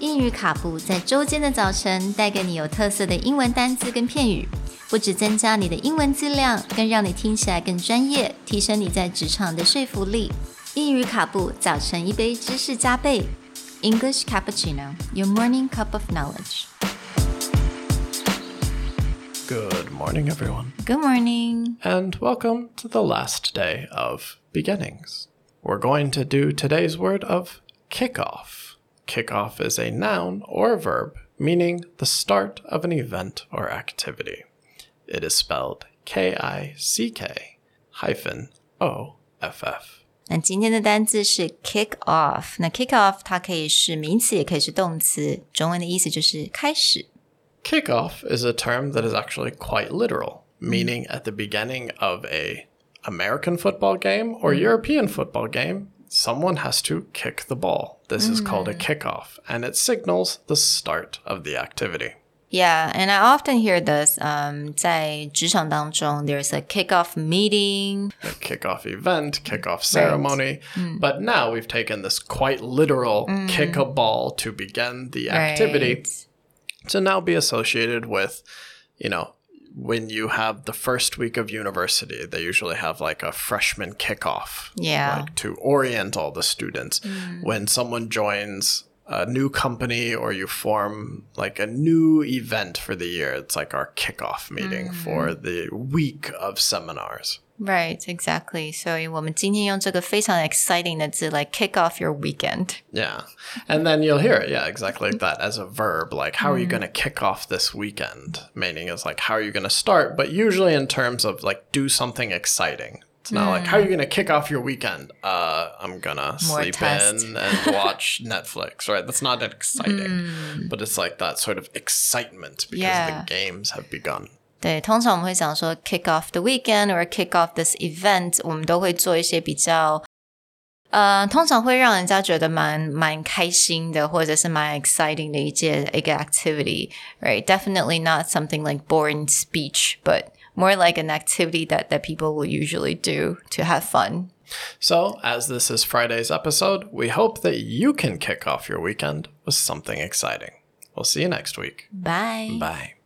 英语卡布在周间的早晨带给你有特色的英文单词跟片语，不只增加你的英文质量，更让你听起来更专业，提升你在职场的说服力。英语卡布早晨一杯知识加倍，English cappuccino, your morning cup of knowledge. Good morning, everyone, Good morning. and welcome to the last day of beginnings. We're going to do today's word of kickoff. Kickoff is a noun or verb meaning the start of an event or activity. It is spelled K I C K hyphen O F F. 那今天的单字是 kick off。那 kick off 它可以是名词，也可以是动词。中文的意思就是开始。 Kickoff is a term that is actually quite literal, meaning at the beginning of a American football game or European football game, someone has to kick the ball. This is called a kickoff, and it signals the start of the activity. Yeah, and I often hear this. Um, 在职场当中，there's a kick-off meeting. A kickoff event, kickoff ceremony. But now we've taken this quite literal kick a ball to begin the activity Right. to now be associated with, you know, when you have the first week of university, they usually have like a freshman kickoff. Yeah. Like to orient all the students. Mm. When someone joins a new company or you form like a new event for the year, it's like our kickoff meeting for mm. the week of seminars. Right, exactly. 所以我们今天用这个非常 exciting 的字来 kick off your weekend. Yeah. And then you'll hear it, yeah, exactly like that as a verb. Like, how are you going to kick off this weekend? Meaning is like, how are you going to start? But usually in terms of like, do something exciting. It's not like, how are you going to kick off your weekend? Uh, I'm going to sleep test. in and watch Netflix, right? That's not that exciting. But it's like that sort of excitement because Yeah. the games have begun. 对，通常我们会讲说 kick off the weekend or kick off this event，我们都会做一些比较，呃，通常会让人家觉得蛮蛮开心的，或者是蛮 exciting 的一件一个 activity，right？Definitely not something like boring speech, but more like an activity that that people will usually do to have fun. So, as this is Friday's episode, we hope that you can kick off your weekend with something exciting. We'll see you next week. Bye. Bye.